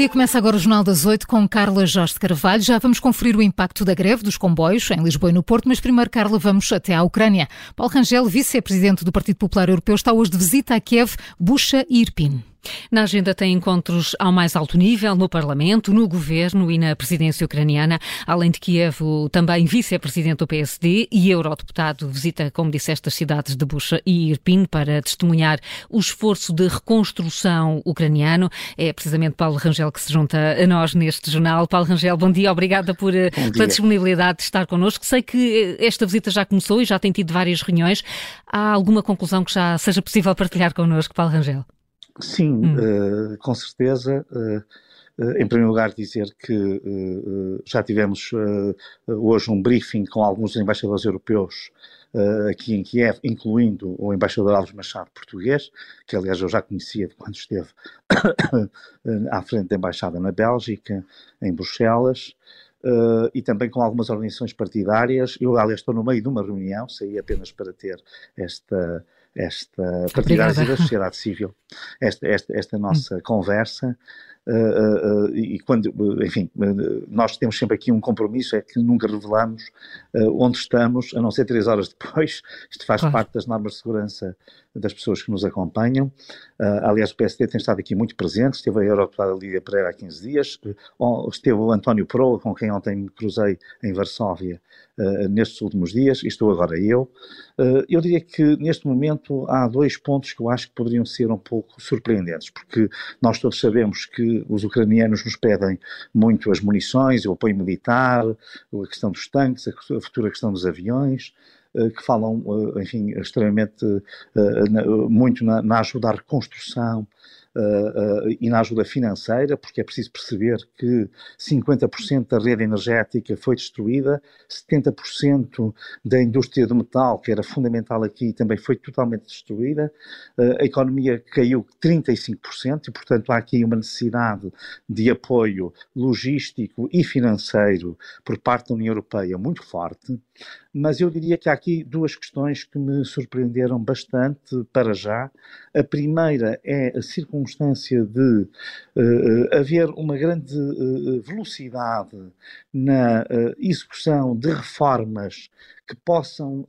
dia começa agora o Jornal das Oito com Carla Jorge Carvalho. Já vamos conferir o impacto da greve dos comboios em Lisboa e no Porto, mas primeiro, Carla, vamos até à Ucrânia. Paulo Rangel, vice-presidente do Partido Popular Europeu, está hoje de visita a Kiev, Bucha e Irpin. Na agenda tem encontros ao mais alto nível no Parlamento, no Governo e na presidência ucraniana. Além de Kiev, o também vice-presidente do PSD e eurodeputado visita, como disseste, as cidades de Bucha e Irpin para testemunhar o esforço de reconstrução ucraniano. É precisamente Paulo Rangel que se junta a nós neste jornal. Paulo Rangel, bom dia, obrigada por, eh, pela disponibilidade de estar connosco. Sei que eh, esta visita já começou e já tem tido várias reuniões. Há alguma conclusão que já seja possível partilhar connosco, Paulo Rangel? Sim, hum. uh, com certeza. Uh, em primeiro lugar, dizer que uh, já tivemos hoje um briefing com alguns embaixadores europeus aqui em Kiev, incluindo o embaixador Alves Machado português, que aliás eu já conhecia de quando esteve à frente da embaixada na Bélgica, em Bruxelas. Uh, e também com algumas organizações partidárias. Eu, aliás, estou no meio de uma reunião, saí apenas para ter esta, esta partidária da sociedade civil, esta, esta, esta nossa conversa. Uh, uh, e quando, enfim, nós temos sempre aqui um compromisso, é que nunca revelamos onde estamos, a não ser três horas depois. Isto faz claro. parte das normas de segurança das pessoas que nos acompanham. Uh, aliás, o PSD tem estado aqui muito presente, esteve a Eurodeputada Lídia Pereira há 15 dias, uh, esteve o António Proa, com quem ontem me cruzei em Varsóvia uh, nestes últimos dias, e estou agora eu. eu diria que neste momento há dois pontos que eu acho que poderiam ser um pouco surpreendentes, porque nós todos sabemos que os ucranianos nos pedem muito as munições, o apoio militar, a questão dos tanques, a futura questão dos aviões. Eh, que falam, eh, enfim, extremamente, eh, muito na, na ajuda à reconstrução uh, e na ajuda financeira, porque é preciso perceber que 50% da rede energética foi destruída, 70% da indústria do metal, que era fundamental aqui, também foi totalmente destruída, uh, a economia caiu 35% e, portanto, há aqui uma necessidade de apoio logístico e financeiro por parte da União Europeia muito forte, mas eu diria que há aqui duas questões que me surpreenderam bastante para já. A primeira é a circunstância de uh, haver uma grande uh, velocidade na uh, execução de reformas que possam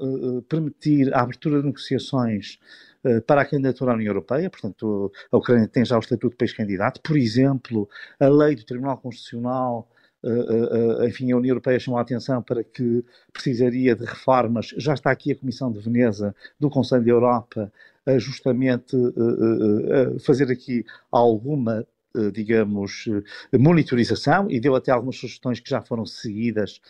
permitir a abertura de negociações para a candidatura à União Europeia, portanto, a Ucrânia tem já o estatuto de país candidato, por exemplo, a lei do Tribunal Constitucional. Enfim, a União Europeia chamou a atenção para que precisaria de reformas. Já está aqui a Comissão de Veneza do Conselho da Europa justamente a fazer aqui alguma digamos, monitorização e deu até algumas sugestões que já foram seguidas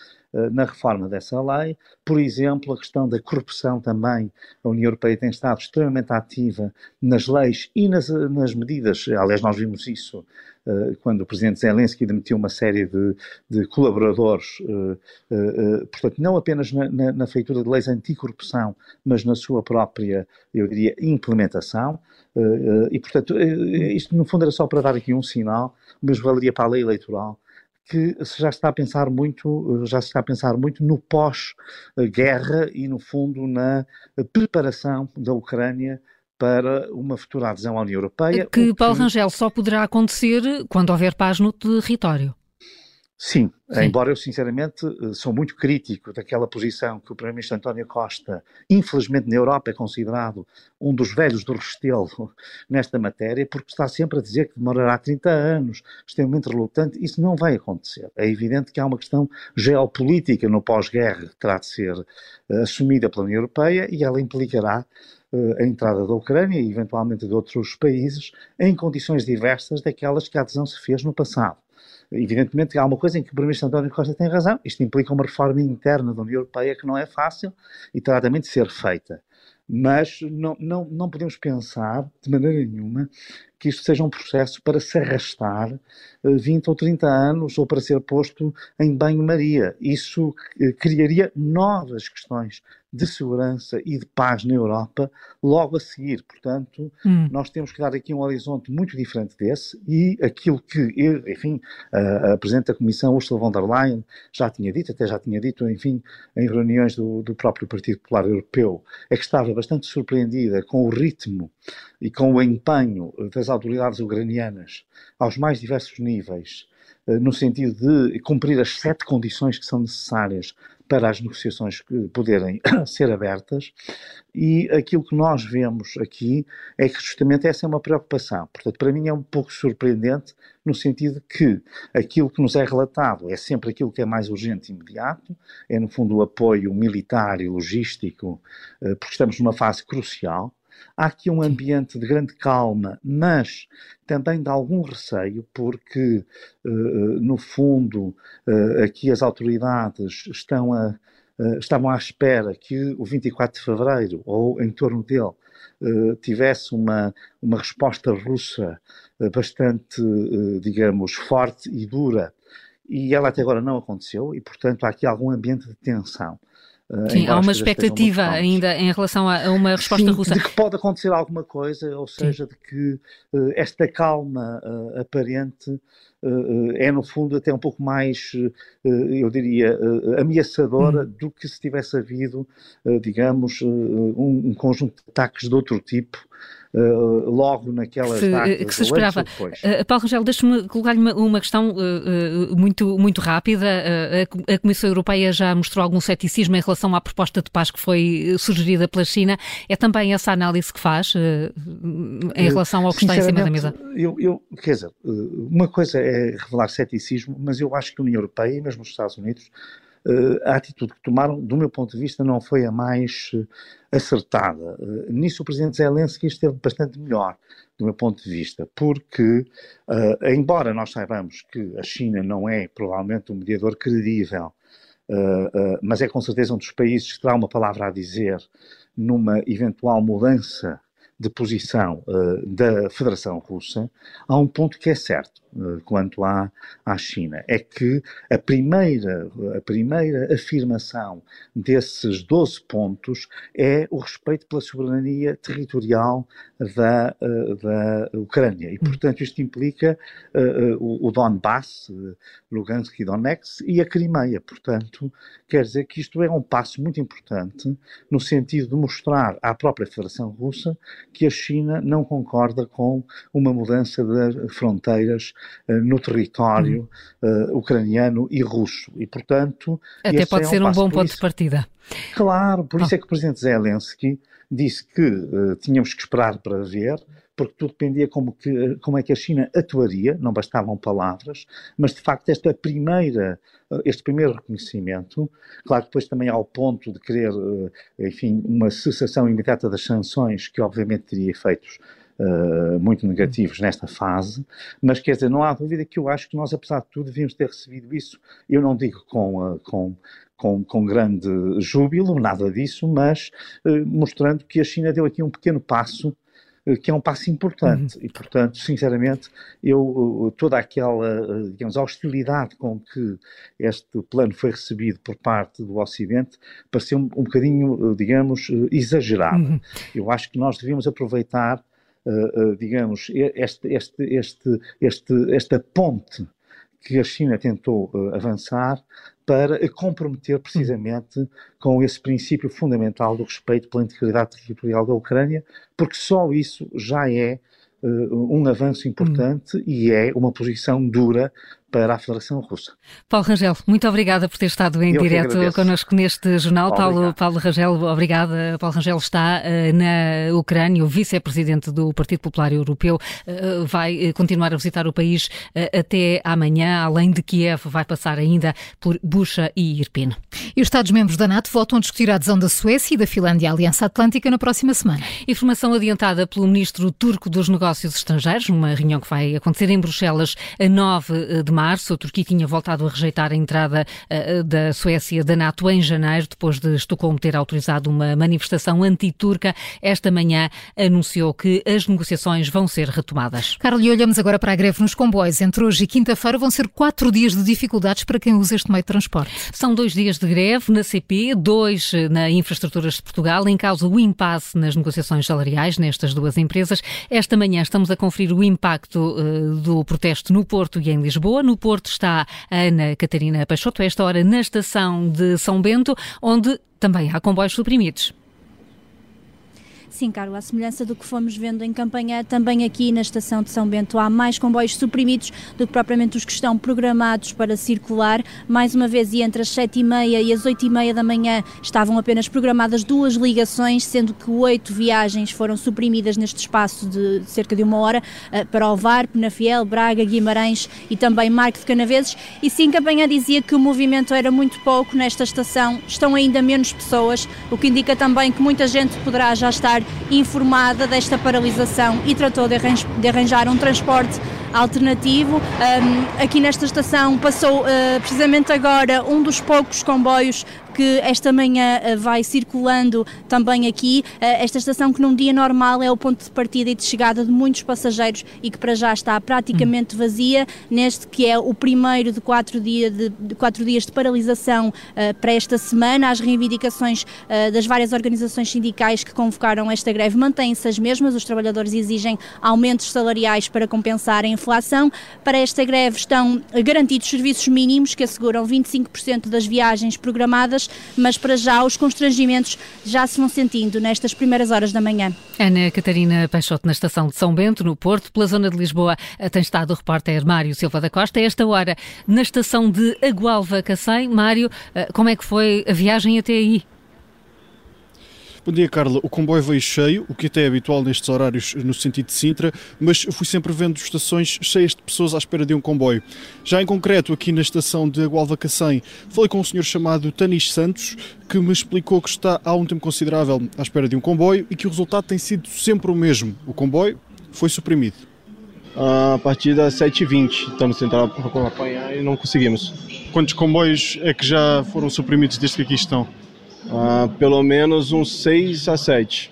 na reforma dessa lei. Por exemplo, a questão da corrupção também. A União Europeia tem estado extremamente ativa nas leis e nas, nas medidas. Aliás, nós vimos isso uh, quando o presidente Zelensky demitiu uma série de, de colaboradores, uh, portanto, não apenas na, na, na, feitura de leis anticorrupção, mas na sua própria, eu diria, implementação. e, portanto, isto no fundo era só para dar aqui um sinal, mas valeria para a lei eleitoral que já está a pensar muito, já se está a pensar muito no pós-guerra e no fundo na preparação da Ucrânia para uma futura adesão à União Europeia. Que, Paulo Rangel, só poderá acontecer quando houver paz no território. Sim, Sim, embora eu sinceramente eh, sou muito crítico daquela posição que o Primeiro-Ministro António Costa, infelizmente na Europa é considerado um dos velhos do Restelo nesta matéria, porque está sempre a dizer que demorará 30 anos, extremamente relutante, isso não vai acontecer. É evidente que há uma questão geopolítica no pós-guerra que terá de ser uh, assumida pela União Europeia e ela implicará uh, a entrada da Ucrânia e eventualmente de outros países em condições diversas daquelas que a adesão se fez no passado. Evidentemente, há uma coisa em que o Primeiro-Ministro António Costa tem razão. Isto implica uma reforma interna da União Europeia que não é fácil e terá também de ser feita. Mas não, não, não podemos pensar, de maneira nenhuma, que isto seja um processo para se arrastar 20 eh, ou 30 anos ou para ser posto em banho-maria. Isso eh, criaria novas questões de segurança e de paz na Europa logo a seguir. Portanto, hum. nós temos que dar aqui um horizonte muito diferente desse e aquilo que, enfim, a, a Presidente da Comissão, Ursula von der Leyen, já tinha dito, até já tinha dito, enfim, em reuniões do, do próprio Partido Popular Europeu, é que estava bastante surpreendida com o ritmo e com o empenho das autoridades ucranianas aos mais diversos níveis, no sentido de cumprir as sete condições que são necessárias para as negociações poderem ser abertas, e aquilo que nós vemos aqui é que justamente essa é uma preocupação. Portanto, para mim é um pouco surpreendente no sentido que aquilo que nos é relatado é sempre aquilo que é mais urgente e imediato, é no fundo o apoio militar e logístico, eh, porque estamos numa fase crucial, Há aqui um ambiente de grande calma, mas também de algum receio, porque, eh, no fundo, eh, aqui as autoridades estão a, eh, estavam à espera que o 24 de fevereiro, ou em torno dele, tivesse uma, uma resposta russa bastante, digamos, forte e dura. E ela até agora não aconteceu, e, portanto, há aqui algum ambiente de tensão. Eh, Sim, há uma expectativa ainda em relação a, uma resposta Sim, russa. De que pode acontecer alguma coisa, ou seja, Sim. de que uh, esta calma uh, aparente uh, é, no fundo, até um pouco mais, eu diria, ameaçadora hum. do que se tivesse havido, digamos, um, um conjunto de ataques de outro tipo uh, logo naquelas que se, datas. Que se esperava. Uh, Paulo Rangel, deixe-me colocar-lhe uma, uma, questão uh, muito, muito rápida. A, Comissão Europeia já mostrou algum ceticismo em relação à proposta de paz que foi sugerida pela China. É também essa análise que faz em relação ao que está em cima da mesa? Eu, eu, quer dizer, uma coisa é revelar ceticismo, mas eu acho que a União Europeia e mesmo os Estados Unidos a atitude que tomaram, do meu ponto de vista, não foi a mais acertada. Uh, nisso o presidente Zelensky esteve bastante melhor, do meu ponto de vista, porque, embora nós saibamos que a China não é provavelmente um mediador credível, mas é com certeza um dos países que terá uma palavra a dizer numa eventual mudança de posição uh, da Federação Russa, há um ponto que é certo uh, quanto à, à China, é que a primeira, a primeira afirmação desses 12 pontos é o respeito pela soberania territorial da, uh, da Ucrânia. E, portanto, isto implica o, o Donbass, Lugansk e Donetsk, e a Crimeia. Portanto, quer dizer que isto é um passo muito importante no sentido de mostrar à própria Federação Russa que a China não concorda com uma mudança das fronteiras uh, no território uh, ucraniano e russo. E, portanto. Até pode é um ser um bom ponto isso, de partida. Claro, por isso é que o presidente Zelensky disse que uh, tínhamos que esperar para ver porque tudo dependia como, que, como é que a China atuaria, não bastavam palavras, mas de facto esta primeira, este primeiro reconhecimento, claro que depois também há o ponto de querer, eh, enfim, uma cessação imediata das sanções, que obviamente teria efeitos Uh, muito negativos nesta fase, mas quer dizer, não há dúvida que eu acho que nós, apesar de tudo, devíamos ter recebido isso. Eu não digo com, uh, com, com, com, grande júbilo, nada disso, mas uh, mostrando que a China deu aqui um pequeno passo que é um passo importante uhum. e, portanto, sinceramente, eu toda aquela, eh, digamos, hostilidade com que este plano foi recebido por parte do Ocidente pareceu um, um bocadinho, eh, digamos, exagerado. Uhum. Eu acho que nós devíamos aproveitar, uh, uh, digamos, este, este, este, este, esta ponte que a China tentou uh, avançar para comprometer precisamente com esse princípio fundamental do respeito pela integridade territorial da Ucrânia, porque só isso já é uh, um avanço importante hum. e é uma posição dura para a Federação Russa. Paulo Rangel, muito obrigada por ter estado em Eu direto connosco neste jornal. Paulo, Paulo Rangel, obrigada. Paulo Rangel está uh, na Ucrânia, o vice-presidente do Partido Popular Europeu, uh, vai continuar a visitar o país uh, até amanhã, além de Kiev, vai passar ainda por Bucha e Irpin. E os Estados-membros da NATO voltam a discutir a adesão da Suécia e da Finlândia à Aliança Atlântica na próxima semana. Informação adiantada pelo ministro turco dos Negócios Estrangeiros, uma reunião que vai acontecer em Bruxelas a 9 de março março. A Turquia tinha voltado a rejeitar a entrada uh, da Suécia da NATO em janeiro, depois de Estocolmo ter autorizado uma manifestação anti-turca. Esta manhã anunciou que as negociações vão ser retomadas. Carlos, e olhamos agora para a greve nos comboios. Entre hoje e quinta-feira vão ser quatro dias de dificuldades para quem usa este meio de transporte. São dois dias de greve na CP, dois na Infraestruturas de Portugal, em causa o impasse nas negociações salariais nestas duas empresas. Esta manhã estamos a conferir o impacto uh, do protesto no Porto e em Lisboa. No Porto está a Ana Catarina Peixoto, esta hora na estação de São Bento, onde também há comboios suprimidos. Sim, Carla, a semelhança do que fomos vendo em campanha, também aqui na estação de São Bento há mais comboios suprimidos do que propriamente os que estão programados para circular. Mais uma vez, e entre as 7h30 e as 8h30 da manhã estavam apenas programadas duas ligações, sendo que oito viagens foram suprimidas neste espaço de cerca de uma hora eh, para Ovar, Penafiel, Braga, Guimarães e também Marco de Canaveses. E sim, campanha dizia que o movimento era muito pouco nesta estação, estão ainda menos pessoas, o que indica também que muita gente poderá já estar informada desta paralisação e tratou de arranjar um transporte alternativo. Um, aqui nesta estação passou uh, precisamente agora um dos poucos comboios que esta manhã eh, vai circulando também aqui. Eh, esta estação que num dia normal é o ponto de partida e de chegada de muitos passageiros e que para já está praticamente vazia, neste que é o primeiro de quatro, dia de, de quatro dias de paralisação uh, para esta semana. As reivindicações uh, das várias organizações sindicais que convocaram esta greve mantêm-se as mesmas. Os trabalhadores exigem aumentos salariais para compensar a inflação. Para esta greve estão garantidos serviços mínimos que asseguram 25% das viagens programadas mas para já os constrangimentos já se vão sentindo nestas primeiras horas da manhã. Ana Catarina Peixoto, na estação de São Bento, no Porto, pela zona de Lisboa, tem estado o repórter Mário Silva da Costa. A esta hora, na estação de Agualva Cacém. Mário, eh, como é que foi a viagem até aí? Bom dia, Carla. O comboio veio cheio, o que até é habitual nestes horários no sentido de Sintra, mas fui sempre vendo estações cheias de pessoas à espera de um comboio. Já em concreto, aqui na estação de Agualva Cacém, falei com um senhor chamado Tanis Santos, que me explicou que está há um tempo considerável à espera de um comboio e que o resultado tem sido sempre o mesmo. O comboio foi suprimido. A partir das 7h20 estamos tentando acompanhar e não conseguimos. Quantos comboios é que já foram suprimidos desde que aqui estão? Uh, pelo menos uns 6 a 7.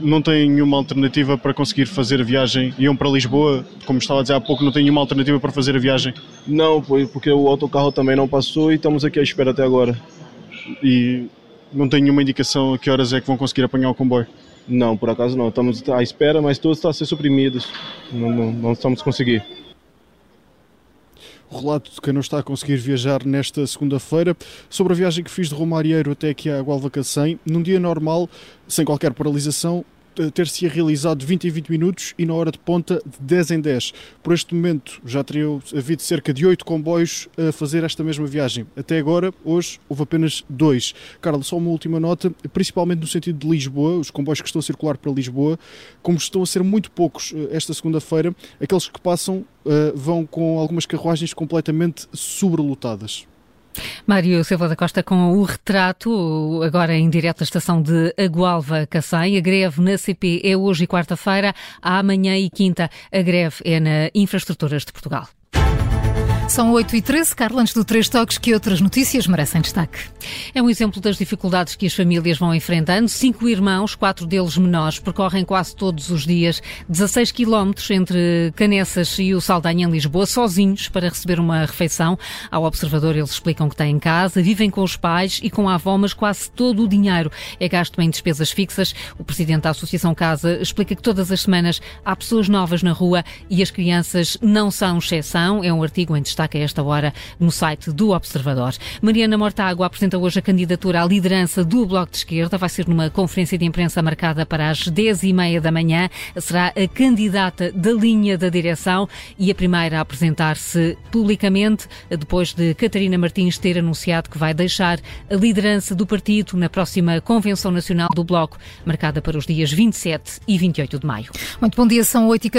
Não tem nenhuma alternativa para conseguir fazer a viagem? Iam para Lisboa, como estava a dizer há pouco, não tem nenhuma alternativa para fazer a viagem? Não, porque o autocarro também não passou e estamos aqui à espera até agora. E não tem nenhuma indicação a que horas é que vão conseguir apanhar o comboio? Não, por acaso não. Estamos à espera, mas todos estão a ser suprimidos. Não, não, não estamos conseguindo o relato de quem não está a conseguir viajar nesta segunda-feira, sobre a viagem que fiz de Romarieiro até aqui à Gualva Cacém, num dia normal, sem qualquer paralisação, ter-se realizado 20 em 20 minutos e na hora de ponta de 10 em 10. Por este momento já teriam havido cerca de 8 comboios a fazer esta mesma viagem. Até agora, hoje, houve apenas dois. Carlos, só uma última nota, principalmente no sentido de Lisboa, os comboios que estão a circular para Lisboa, como estão a ser muito poucos eh, esta segunda-feira, aqueles que passam uh, vão com algumas carruagens completamente sobrelotadas. Mário Silva da Costa com o retrato, agora em direto da estação de Agualva Cacém. A greve na CP é hoje e quarta-feira, amanhã e quinta a greve é na Infraestruturas de Portugal. São 8 e 13 Carlos, antes do Três Toques, que outras notícias merecem destaque? É um exemplo das dificuldades que as famílias vão enfrentando. Cinco irmãos, quatro deles menores, percorrem quase todos os dias 16 quilómetros entre Canessas e o Saldanha, em Lisboa, sozinhos, para receber uma refeição. Ao observador, eles explicam que têm casa, vivem com os pais e com a avó, mas quase todo o dinheiro é gasto em despesas fixas. O presidente da Associação Casa explica que todas as semanas há pessoas novas na rua e as crianças não são exceção. É um artigo em destaque destaque a esta hora no site do Observador. Mariana Mortágua apresenta hoje a candidatura à liderança do Bloco de Esquerda. Vai ser numa conferência de imprensa marcada para as 10h30 da manhã. Será a candidata da linha da direção e a primeira a apresentar-se publicamente, depois de Catarina Martins ter anunciado que vai deixar a liderança do partido na próxima Convenção Nacional do Bloco, marcada para os dias 27 e 28 de maio. Muito bom dia, são 8 h